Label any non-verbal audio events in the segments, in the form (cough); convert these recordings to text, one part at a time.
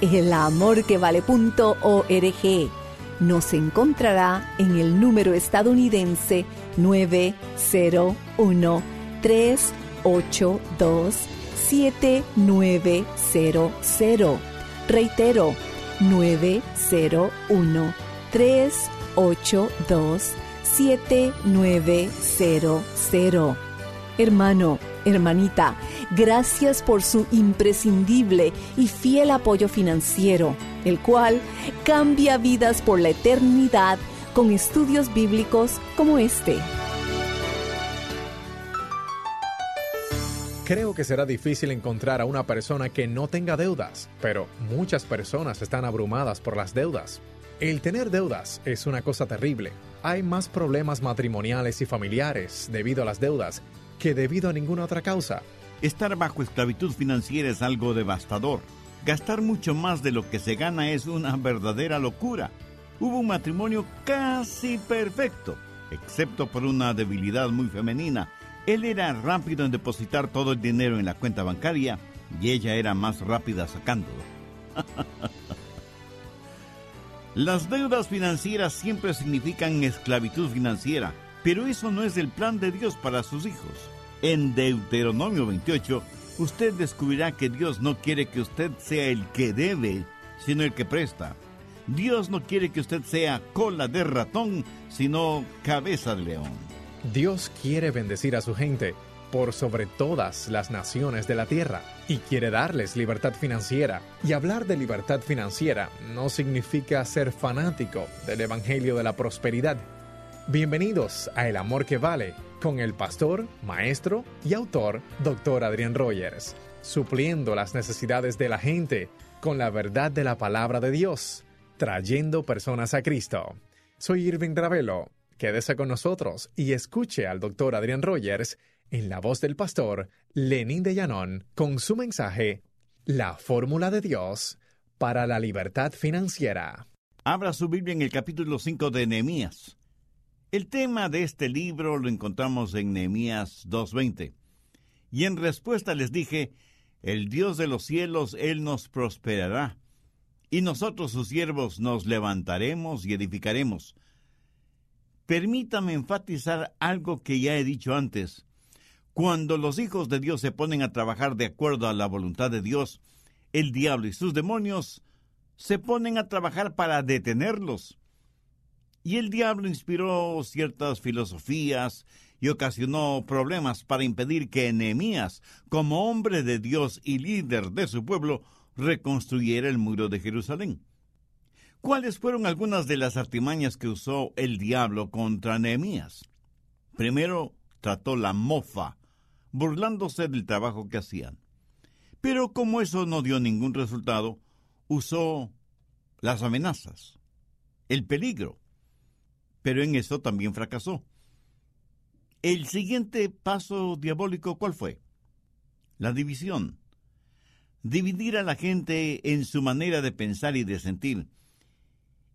elamorquevale.org. Nos encontrará en el número estadounidense 901 382 7900. Reitero, 901 382 7900. Hermano, hermanita, gracias por su imprescindible y fiel apoyo financiero, el cual cambia vidas por la eternidad con estudios bíblicos como este. Creo que será difícil encontrar a una persona que no tenga deudas, pero muchas personas están abrumadas por las deudas. El tener deudas es una cosa terrible. Hay más problemas matrimoniales y familiares debido a las deudas que debido a ninguna otra causa. Estar bajo esclavitud financiera es algo devastador. Gastar mucho más de lo que se gana es una verdadera locura. Hubo un matrimonio casi perfecto, excepto por una debilidad muy femenina. Él era rápido en depositar todo el dinero en la cuenta bancaria y ella era más rápida sacándolo. (laughs) Las deudas financieras siempre significan esclavitud financiera, pero eso no es el plan de Dios para sus hijos. En Deuteronomio 28, usted descubrirá que Dios no quiere que usted sea el que debe, sino el que presta. Dios no quiere que usted sea cola de ratón, sino cabeza de león. Dios quiere bendecir a su gente por sobre todas las naciones de la tierra y quiere darles libertad financiera. Y hablar de libertad financiera no significa ser fanático del Evangelio de la Prosperidad. Bienvenidos a El Amor que Vale con el pastor, maestro y autor, Dr. Adrián Rogers, supliendo las necesidades de la gente con la verdad de la palabra de Dios, trayendo personas a Cristo. Soy Irving Ravelo Quédese con nosotros y escuche al doctor Adrián Rogers en la voz del pastor Lenín de Llanón con su mensaje La fórmula de Dios para la libertad financiera. Abra su Biblia en el capítulo 5 de Nehemías. El tema de este libro lo encontramos en Nehemías 2.20. Y en respuesta les dije, el Dios de los cielos, Él nos prosperará, y nosotros sus siervos nos levantaremos y edificaremos Permítame enfatizar algo que ya he dicho antes. Cuando los hijos de Dios se ponen a trabajar de acuerdo a la voluntad de Dios, el diablo y sus demonios se ponen a trabajar para detenerlos. Y el diablo inspiró ciertas filosofías y ocasionó problemas para impedir que Nehemías, como hombre de Dios y líder de su pueblo, reconstruyera el muro de Jerusalén. ¿Cuáles fueron algunas de las artimañas que usó el diablo contra Nehemías? Primero, trató la mofa, burlándose del trabajo que hacían. Pero como eso no dio ningún resultado, usó las amenazas, el peligro. Pero en eso también fracasó. El siguiente paso diabólico, ¿cuál fue? La división. Dividir a la gente en su manera de pensar y de sentir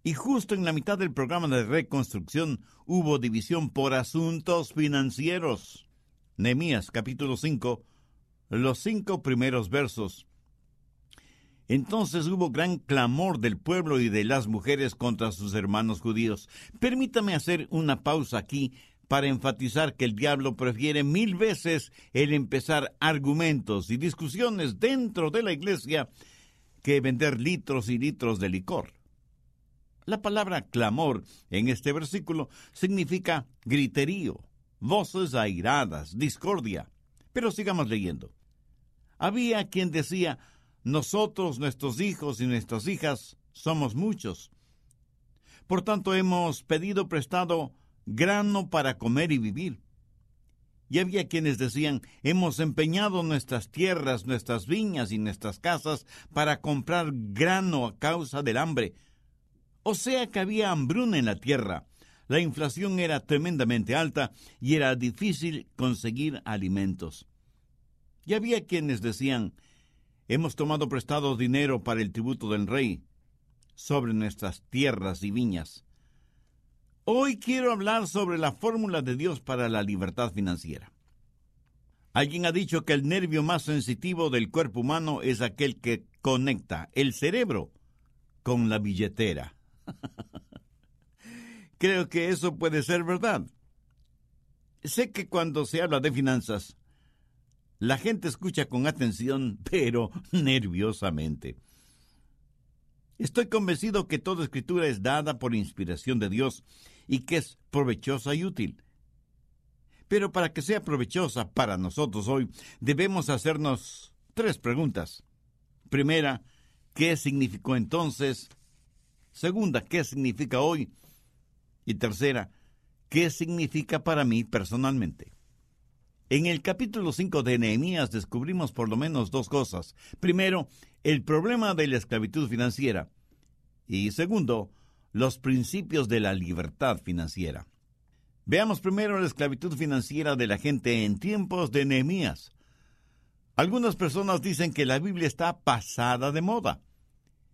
Y justo en la mitad del programa de reconstrucción hubo división por asuntos financieros. Nehemías capítulo 5, los cinco primeros versos. Entonces hubo gran clamor del pueblo y de las mujeres contra sus hermanos judíos. Permítame hacer una pausa aquí para enfatizar que el diablo prefiere mil veces el empezar argumentos y discusiones dentro de la iglesia que vender litros y litros de licor. La palabra clamor en este versículo significa griterío, voces airadas, discordia. Pero sigamos leyendo. Había quien decía, nosotros, nuestros hijos y nuestras hijas, somos muchos. Por tanto, hemos pedido prestado grano para comer y vivir. Y había quienes decían, hemos empeñado nuestras tierras, nuestras viñas y nuestras casas para comprar grano a causa del hambre. O sea que había hambruna en la tierra. La inflación era tremendamente alta y era difícil conseguir alimentos. Y había quienes decían, hemos tomado prestado dinero para el tributo del rey sobre nuestras tierras y viñas. Hoy quiero hablar sobre la fórmula de Dios para la libertad financiera. Alguien ha dicho que el nervio más sensitivo del cuerpo humano es aquel que conecta el cerebro con la billetera. (laughs) Creo que eso puede ser verdad. Sé que cuando se habla de finanzas, la gente escucha con atención, (laughs) pero nerviosamente. Estoy convencido que toda escritura es dada por inspiración de Dios y que es provechosa y útil. Pero para que sea provechosa para nosotros hoy, debemos hacernos tres preguntas. Primera, ¿qué significó entonces? Segunda, ¿qué significa hoy? Y tercera, ¿qué significa para mí personalmente? En el capítulo 5 de Nehemías descubrimos por lo menos dos cosas. Primero, el problema de la esclavitud financiera. Y segundo, los principios de la libertad financiera. Veamos primero la esclavitud financiera de la gente en tiempos de Nehemías. Algunas personas dicen que la Biblia está pasada de moda.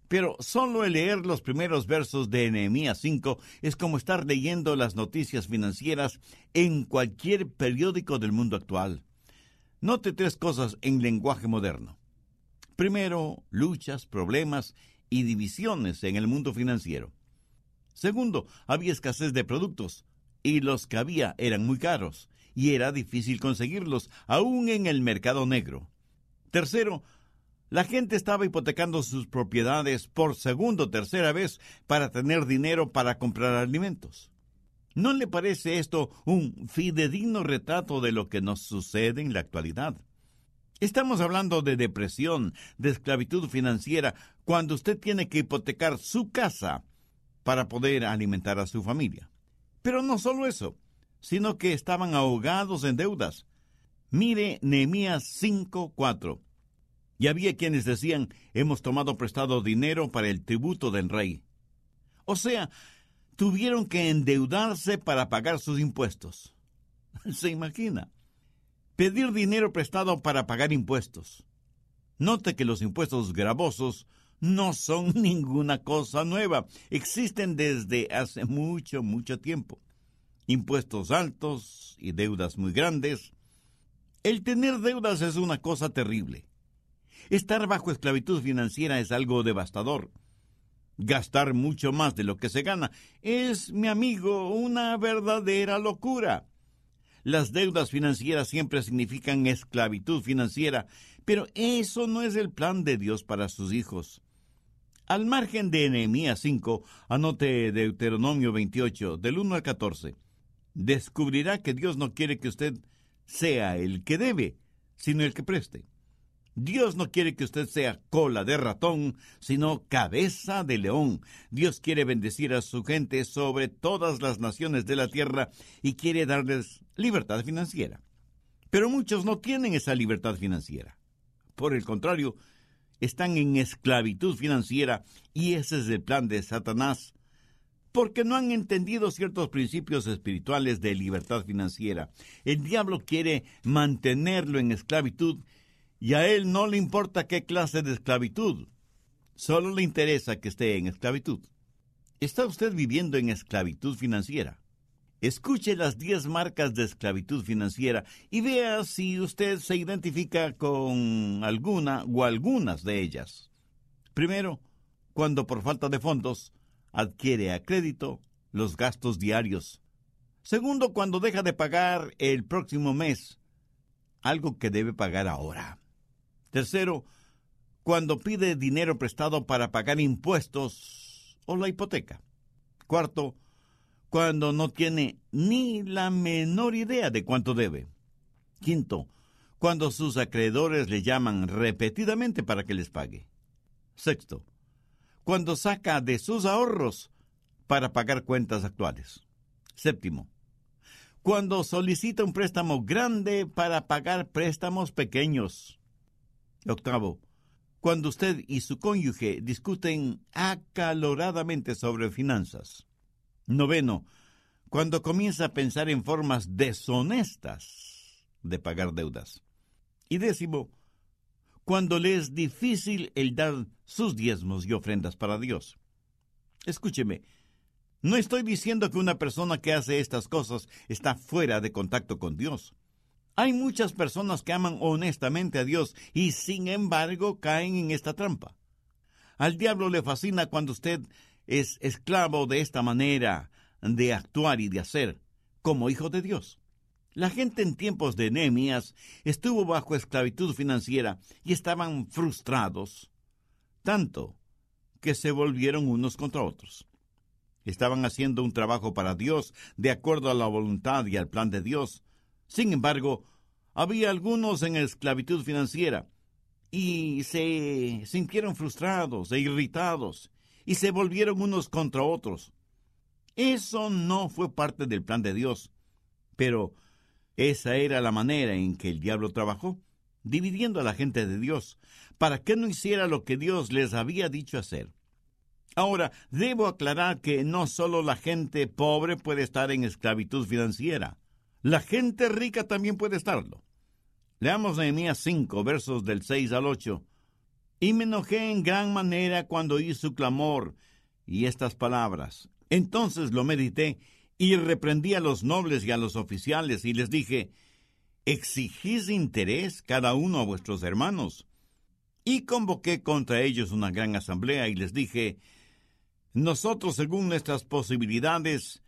Pero solo el leer los primeros versos de Nehemías 5 es como estar leyendo las noticias financieras en cualquier periódico del mundo actual. Note tres cosas en lenguaje moderno. Primero, luchas, problemas y divisiones en el mundo financiero. Segundo, había escasez de productos, y los que había eran muy caros, y era difícil conseguirlos, aún en el mercado negro. Tercero, la gente estaba hipotecando sus propiedades por segunda o tercera vez para tener dinero para comprar alimentos. ¿No le parece esto un fidedigno retrato de lo que nos sucede en la actualidad? Estamos hablando de depresión, de esclavitud financiera, cuando usted tiene que hipotecar su casa para poder alimentar a su familia. Pero no solo eso, sino que estaban ahogados en deudas. Mire Nehemías 5:4. Y había quienes decían, hemos tomado prestado dinero para el tributo del rey. O sea, tuvieron que endeudarse para pagar sus impuestos. (laughs) ¿Se imagina? Pedir dinero prestado para pagar impuestos. Note que los impuestos gravosos no son (laughs) ninguna cosa nueva. Existen desde hace mucho, mucho tiempo. Impuestos altos y deudas muy grandes. El tener deudas es una cosa terrible. Estar bajo esclavitud financiera es algo devastador. Gastar mucho más de lo que se gana es, mi amigo, una verdadera locura. Las deudas financieras siempre significan esclavitud financiera, pero eso no es el plan de Dios para sus hijos. Al margen de Nehemías 5, anote Deuteronomio 28, del 1 al 14. Descubrirá que Dios no quiere que usted sea el que debe, sino el que preste. Dios no quiere que usted sea cola de ratón, sino cabeza de león. Dios quiere bendecir a su gente sobre todas las naciones de la tierra y quiere darles libertad financiera. Pero muchos no tienen esa libertad financiera. Por el contrario, están en esclavitud financiera y ese es el plan de Satanás, porque no han entendido ciertos principios espirituales de libertad financiera. El diablo quiere mantenerlo en esclavitud y a él no le importa qué clase de esclavitud, solo le interesa que esté en esclavitud. ¿Está usted viviendo en esclavitud financiera? Escuche las 10 marcas de esclavitud financiera y vea si usted se identifica con alguna o algunas de ellas. Primero, cuando por falta de fondos adquiere a crédito los gastos diarios. Segundo, cuando deja de pagar el próximo mes algo que debe pagar ahora. Tercero, cuando pide dinero prestado para pagar impuestos o la hipoteca. Cuarto, cuando no tiene ni la menor idea de cuánto debe. Quinto, cuando sus acreedores le llaman repetidamente para que les pague. Sexto, cuando saca de sus ahorros para pagar cuentas actuales. Séptimo, cuando solicita un préstamo grande para pagar préstamos pequeños. Octavo, cuando usted y su cónyuge discuten acaloradamente sobre finanzas. Noveno, cuando comienza a pensar en formas deshonestas de pagar deudas. Y décimo, cuando le es difícil el dar sus diezmos y ofrendas para Dios. Escúcheme, no estoy diciendo que una persona que hace estas cosas está fuera de contacto con Dios. Hay muchas personas que aman honestamente a Dios y sin embargo caen en esta trampa. Al diablo le fascina cuando usted es esclavo de esta manera de actuar y de hacer como hijo de Dios. La gente en tiempos de Nehemías estuvo bajo esclavitud financiera y estaban frustrados, tanto que se volvieron unos contra otros. Estaban haciendo un trabajo para Dios de acuerdo a la voluntad y al plan de Dios. Sin embargo, había algunos en esclavitud financiera y se sintieron frustrados e irritados y se volvieron unos contra otros. Eso no fue parte del plan de Dios, pero esa era la manera en que el diablo trabajó, dividiendo a la gente de Dios, para que no hiciera lo que Dios les había dicho hacer. Ahora, debo aclarar que no solo la gente pobre puede estar en esclavitud financiera, la gente rica también puede estarlo. Leamos Nehemías 5, versos del 6 al 8. Y me enojé en gran manera cuando oí su clamor y estas palabras. Entonces lo medité y reprendí a los nobles y a los oficiales y les dije, exigís interés cada uno a vuestros hermanos. Y convoqué contra ellos una gran asamblea y les dije, nosotros según nuestras posibilidades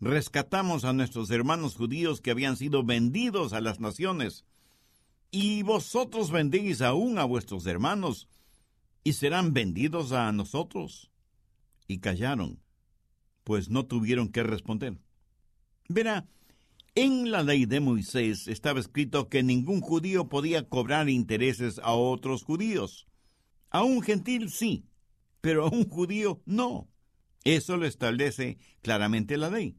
rescatamos a nuestros hermanos judíos que habían sido vendidos a las naciones, y vosotros vendéis aún a vuestros hermanos y serán vendidos a nosotros. Y callaron, pues no tuvieron que responder. Verá, en la ley de Moisés estaba escrito que ningún judío podía cobrar intereses a otros judíos. A un gentil sí, pero a un judío no. Eso lo establece claramente la ley.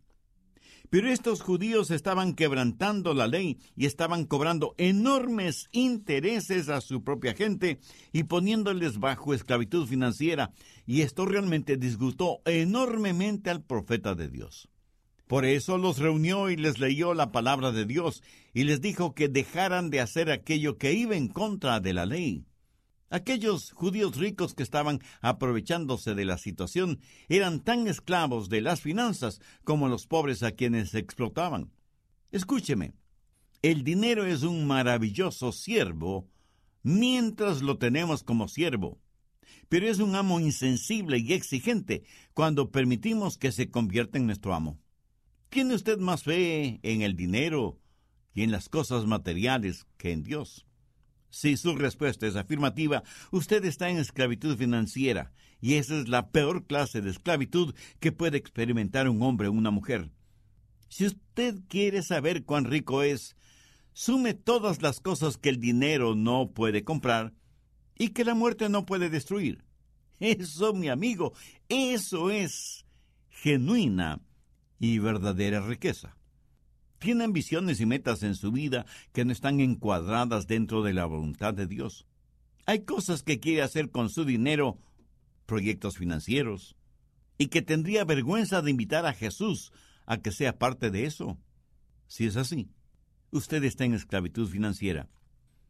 Pero estos judíos estaban quebrantando la ley y estaban cobrando enormes intereses a su propia gente y poniéndoles bajo esclavitud financiera, y esto realmente disgustó enormemente al profeta de Dios. Por eso los reunió y les leyó la palabra de Dios y les dijo que dejaran de hacer aquello que iba en contra de la ley. Aquellos judíos ricos que estaban aprovechándose de la situación eran tan esclavos de las finanzas como los pobres a quienes explotaban. Escúcheme, el dinero es un maravilloso siervo mientras lo tenemos como siervo, pero es un amo insensible y exigente cuando permitimos que se convierta en nuestro amo. ¿Tiene usted más fe en el dinero y en las cosas materiales que en Dios? Si su respuesta es afirmativa, usted está en esclavitud financiera, y esa es la peor clase de esclavitud que puede experimentar un hombre o una mujer. Si usted quiere saber cuán rico es, sume todas las cosas que el dinero no puede comprar y que la muerte no puede destruir. Eso, mi amigo, eso es genuina y verdadera riqueza tiene ambiciones y metas en su vida que no están encuadradas dentro de la voluntad de Dios. Hay cosas que quiere hacer con su dinero, proyectos financieros, y que tendría vergüenza de invitar a Jesús a que sea parte de eso. Si es así, usted está en esclavitud financiera.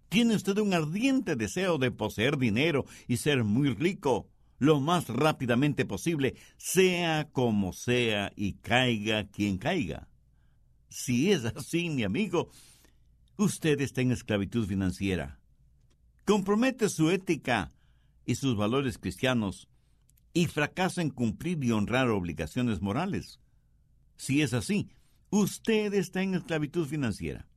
Tiene usted un ardiente deseo de poseer dinero y ser muy rico, lo más rápidamente posible, sea como sea y caiga quien caiga. Si es así, mi amigo, usted está en esclavitud financiera. Compromete su ética y sus valores cristianos y fracasa en cumplir y honrar obligaciones morales. Si es así, usted está en esclavitud financiera.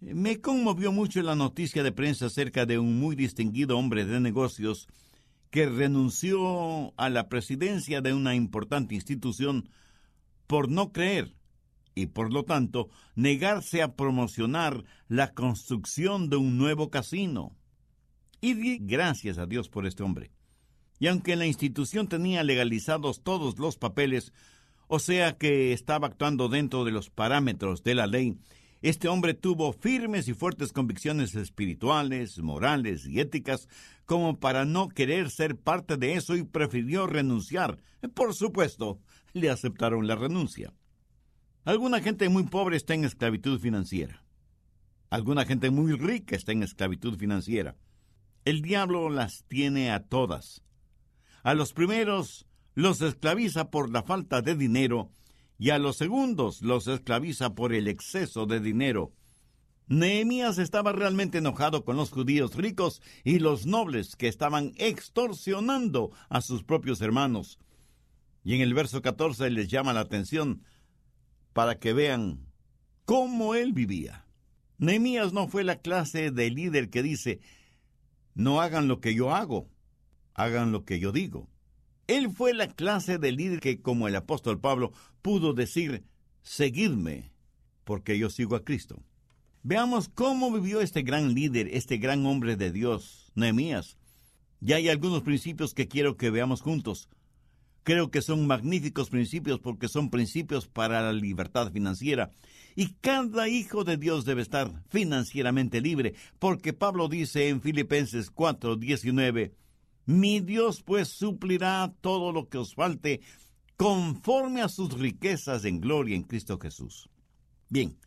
Me conmovió mucho la noticia de prensa acerca de un muy distinguido hombre de negocios que renunció a la presidencia de una importante institución por no creer y por lo tanto negarse a promocionar la construcción de un nuevo casino. Y di gracias a Dios por este hombre. Y aunque la institución tenía legalizados todos los papeles, o sea que estaba actuando dentro de los parámetros de la ley, este hombre tuvo firmes y fuertes convicciones espirituales, morales y éticas como para no querer ser parte de eso y prefirió renunciar. Por supuesto, le aceptaron la renuncia. Alguna gente muy pobre está en esclavitud financiera. Alguna gente muy rica está en esclavitud financiera. El diablo las tiene a todas. A los primeros los esclaviza por la falta de dinero y a los segundos los esclaviza por el exceso de dinero. Nehemías estaba realmente enojado con los judíos ricos y los nobles que estaban extorsionando a sus propios hermanos. Y en el verso 14 les llama la atención para que vean cómo él vivía. Nehemías no fue la clase de líder que dice, no hagan lo que yo hago, hagan lo que yo digo. Él fue la clase de líder que, como el apóstol Pablo, pudo decir, seguidme, porque yo sigo a Cristo. Veamos cómo vivió este gran líder, este gran hombre de Dios, Nehemías. Ya hay algunos principios que quiero que veamos juntos. Creo que son magníficos principios porque son principios para la libertad financiera. Y cada hijo de Dios debe estar financieramente libre, porque Pablo dice en Filipenses 4, 19, Mi Dios pues suplirá todo lo que os falte conforme a sus riquezas en gloria en Cristo Jesús. Bien,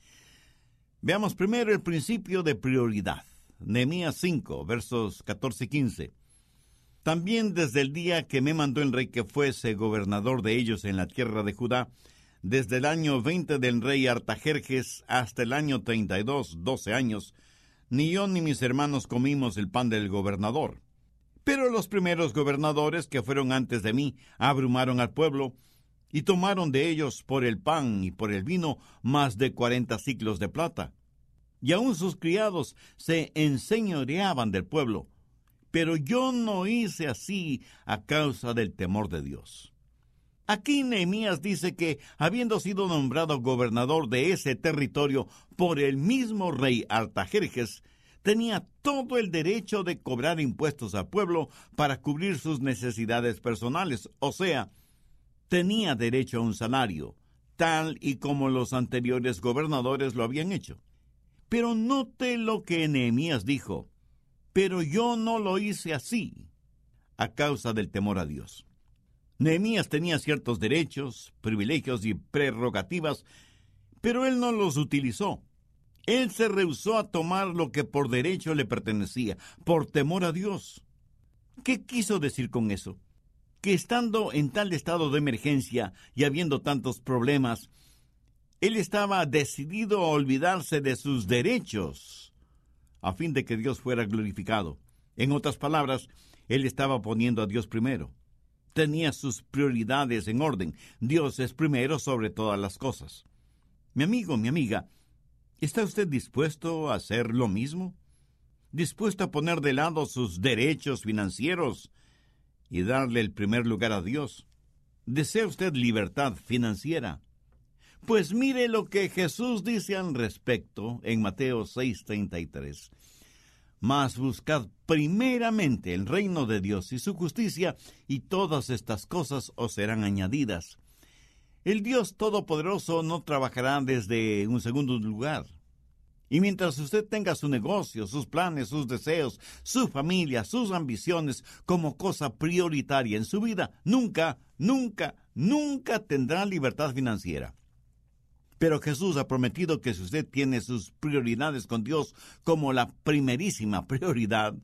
veamos primero el principio de prioridad. Nehemías 5, versos 14 y 15. También desde el día que me mandó el rey que fuese gobernador de ellos en la tierra de Judá, desde el año 20 del rey Artajerjes hasta el año 32, doce años, ni yo ni mis hermanos comimos el pan del gobernador. Pero los primeros gobernadores que fueron antes de mí abrumaron al pueblo y tomaron de ellos por el pan y por el vino más de cuarenta ciclos de plata. Y aun sus criados se enseñoreaban del pueblo, pero yo no hice así a causa del temor de Dios. Aquí Nehemías dice que, habiendo sido nombrado gobernador de ese territorio por el mismo rey Artajerjes, tenía todo el derecho de cobrar impuestos al pueblo para cubrir sus necesidades personales, o sea, tenía derecho a un salario, tal y como los anteriores gobernadores lo habían hecho. Pero note lo que Nehemías dijo pero yo no lo hice así, a causa del temor a Dios. Nehemías tenía ciertos derechos, privilegios y prerrogativas, pero él no los utilizó. Él se rehusó a tomar lo que por derecho le pertenecía, por temor a Dios. ¿Qué quiso decir con eso? Que estando en tal estado de emergencia y habiendo tantos problemas, él estaba decidido a olvidarse de sus derechos a fin de que Dios fuera glorificado. En otras palabras, él estaba poniendo a Dios primero. Tenía sus prioridades en orden. Dios es primero sobre todas las cosas. Mi amigo, mi amiga, ¿está usted dispuesto a hacer lo mismo? ¿Dispuesto a poner de lado sus derechos financieros y darle el primer lugar a Dios? ¿Desea usted libertad financiera? Pues mire lo que Jesús dice al respecto en Mateo 6:33. Mas buscad primeramente el reino de Dios y su justicia, y todas estas cosas os serán añadidas. El Dios Todopoderoso no trabajará desde un segundo lugar. Y mientras usted tenga su negocio, sus planes, sus deseos, su familia, sus ambiciones como cosa prioritaria en su vida, nunca, nunca, nunca tendrá libertad financiera. Pero Jesús ha prometido que si usted tiene sus prioridades con Dios como la primerísima (laughs) prioridad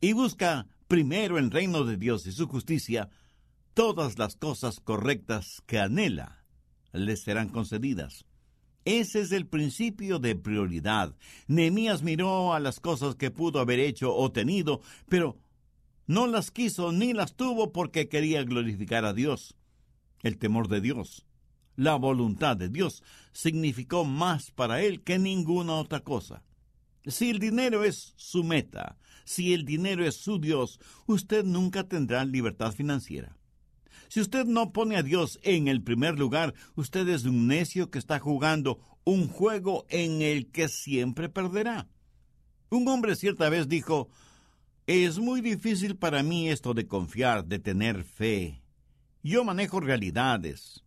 y busca primero el reino de Dios y su justicia, todas las cosas correctas que anhela le serán concedidas. Ese es el principio de prioridad. Nehemías miró a las cosas que pudo haber hecho o tenido, pero no las quiso ni las tuvo porque quería glorificar a Dios. El temor de Dios, la voluntad de Dios, significó más para él que ninguna otra cosa. Si el dinero es su meta, si el dinero es su Dios, usted nunca tendrá libertad financiera. Si usted no pone a Dios en el primer lugar, usted es un necio que está jugando un juego en el que siempre perderá. Un hombre cierta vez dijo, es muy difícil para mí esto de confiar, de tener fe. Yo manejo realidades.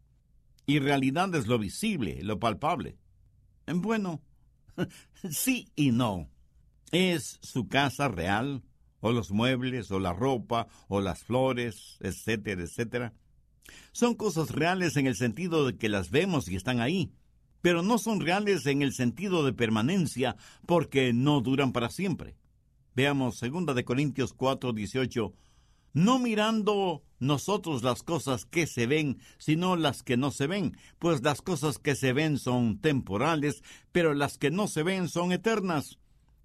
Y realidad es lo visible, lo palpable. Bueno, (laughs) sí y no. ¿Es su casa real? o los muebles, o la ropa, o las flores, etcétera, etcétera. Son cosas reales en el sentido de que las vemos y están ahí, pero no son reales en el sentido de permanencia porque no duran para siempre. Veamos 2 de Corintios 4, 18. No mirando nosotros las cosas que se ven, sino las que no se ven, pues las cosas que se ven son temporales, pero las que no se ven son eternas.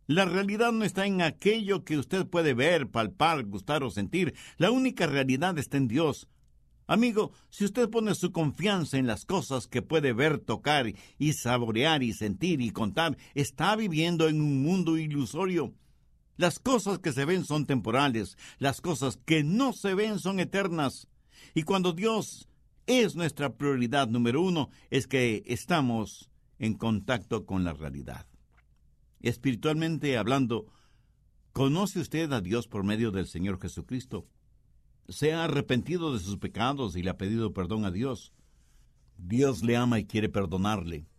La realidad no está en aquello que usted puede ver, palpar, gustar o sentir. La única realidad está en Dios. Amigo, si usted pone su confianza en las cosas que puede ver, tocar y saborear y sentir y contar, está viviendo en un mundo ilusorio. Las cosas que se ven son temporales, las cosas que no se ven son eternas. Y cuando Dios es nuestra prioridad número uno, es que estamos en contacto con la realidad. Espiritualmente hablando, ¿conoce usted a Dios por medio del Señor Jesucristo? ¿Se ha arrepentido de sus pecados y le ha pedido perdón a Dios? Dios le ama y quiere perdonarle.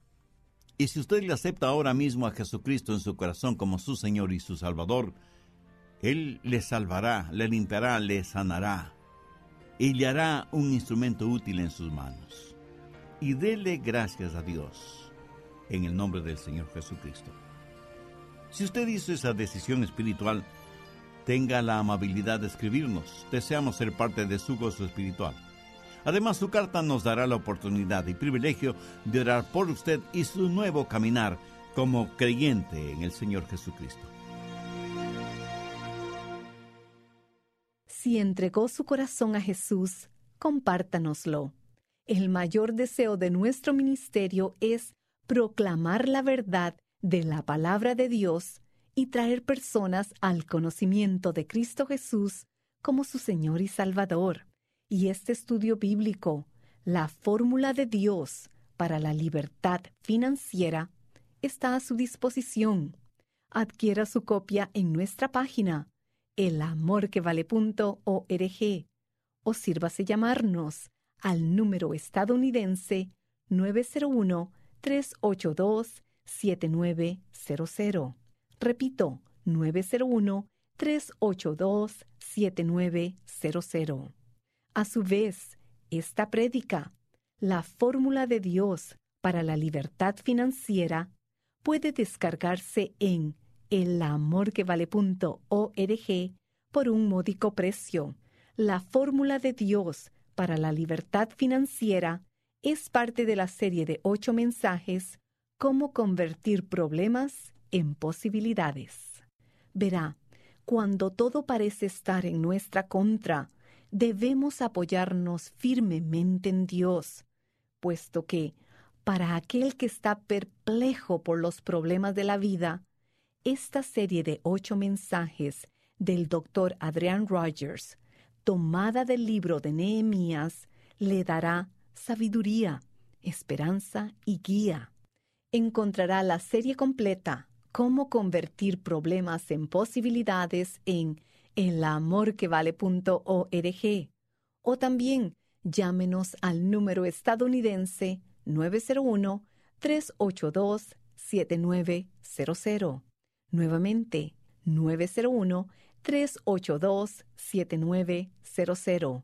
Y si usted le acepta ahora mismo a Jesucristo en su corazón como su Señor y su Salvador, Él le salvará, le limpiará, le sanará y le hará un instrumento útil en sus manos. Y dele gracias a Dios en el nombre del Señor Jesucristo. Si usted hizo esa decisión espiritual, tenga la amabilidad de escribirnos. Deseamos ser parte de su gozo espiritual. Además, su carta nos dará la oportunidad y privilegio de orar por usted y su nuevo caminar como creyente en el Señor Jesucristo. Si entregó su corazón a Jesús, compártanoslo. El mayor deseo de nuestro ministerio es proclamar la verdad de la palabra de Dios y traer personas al conocimiento de Cristo Jesús como su Señor y Salvador. Y este estudio bíblico, la fórmula de Dios para la libertad financiera, está a su disposición. Adquiera su copia en nuestra página elamorquevale.org o sírvase llamarnos al número estadounidense 901 382 7900. Repito, 901-382-7900. A su vez, esta prédica, la fórmula de Dios para la libertad financiera, puede descargarse en elamorquevale.org por un módico precio. La fórmula de Dios para la libertad financiera es parte de la serie de ocho mensajes cómo convertir problemas en posibilidades. Verá, cuando todo parece estar en nuestra contra, debemos apoyarnos firmemente en Dios, puesto que, para aquel que está perplejo por los problemas de la vida, esta serie de ocho mensajes del doctor Adrian Rogers, tomada del libro de Nehemías, le dará sabiduría, esperanza y guía. Encontrará la serie completa Cómo convertir problemas en posibilidades en elamorquevale.org o también llámenos al número estadounidense 901-382-7900. Nuevamente, 901-382-7900.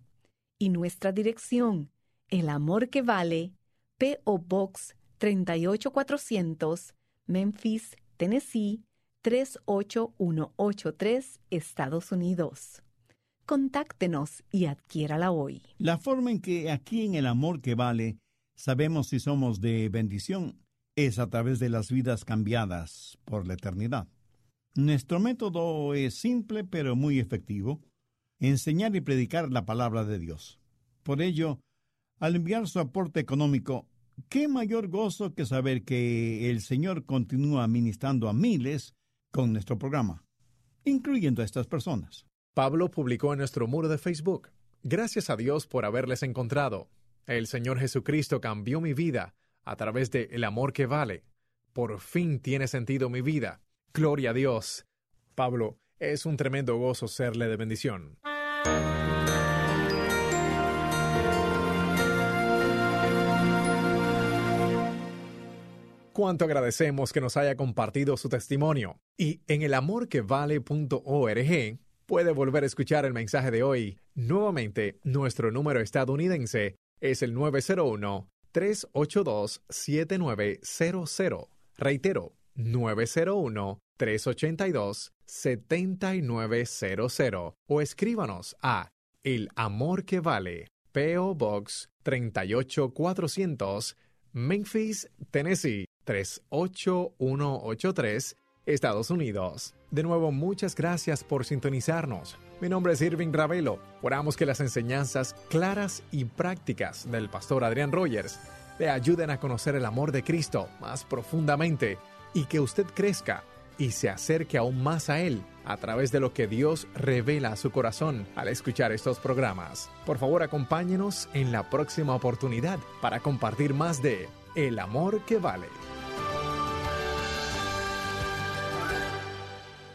Y nuestra dirección, El Amor que Vale, P.O. Box 38400, Memphis, Tennessee 38183, Estados Unidos. Contáctenos y adquiérala hoy. La forma en que aquí en el amor que vale sabemos si somos de bendición es a través de las vidas cambiadas por la eternidad. Nuestro método es simple pero muy efectivo, enseñar y predicar la palabra de Dios. Por ello, al enviar su aporte económico, qué mayor gozo que saber que el Señor continúa ministrando a miles con nuestro programa, incluyendo a estas personas. Pablo publicó en nuestro muro de Facebook, Gracias a Dios por haberles encontrado. El Señor Jesucristo cambió mi vida a través de el amor que vale. Por fin tiene sentido mi vida. Gloria a Dios. Pablo, es un tremendo gozo serle de bendición. Cuánto agradecemos que nos haya compartido su testimonio. Y en elamorquevale.org puede volver a escuchar el mensaje de hoy. Nuevamente, nuestro número estadounidense es el 901-382-7900. Reitero, 901-382-7900. O escríbanos a El Amor que Vale, PO Box 38400, Memphis, Tennessee 38183, Estados Unidos. De nuevo, muchas gracias por sintonizarnos. Mi nombre es Irving Ravelo. Oramos que las enseñanzas claras y prácticas del pastor Adrián Rogers le ayuden a conocer el amor de Cristo más profundamente y que usted crezca y se acerque aún más a Él a través de lo que Dios revela a su corazón al escuchar estos programas. Por favor, acompáñenos en la próxima oportunidad para compartir más de El amor que vale.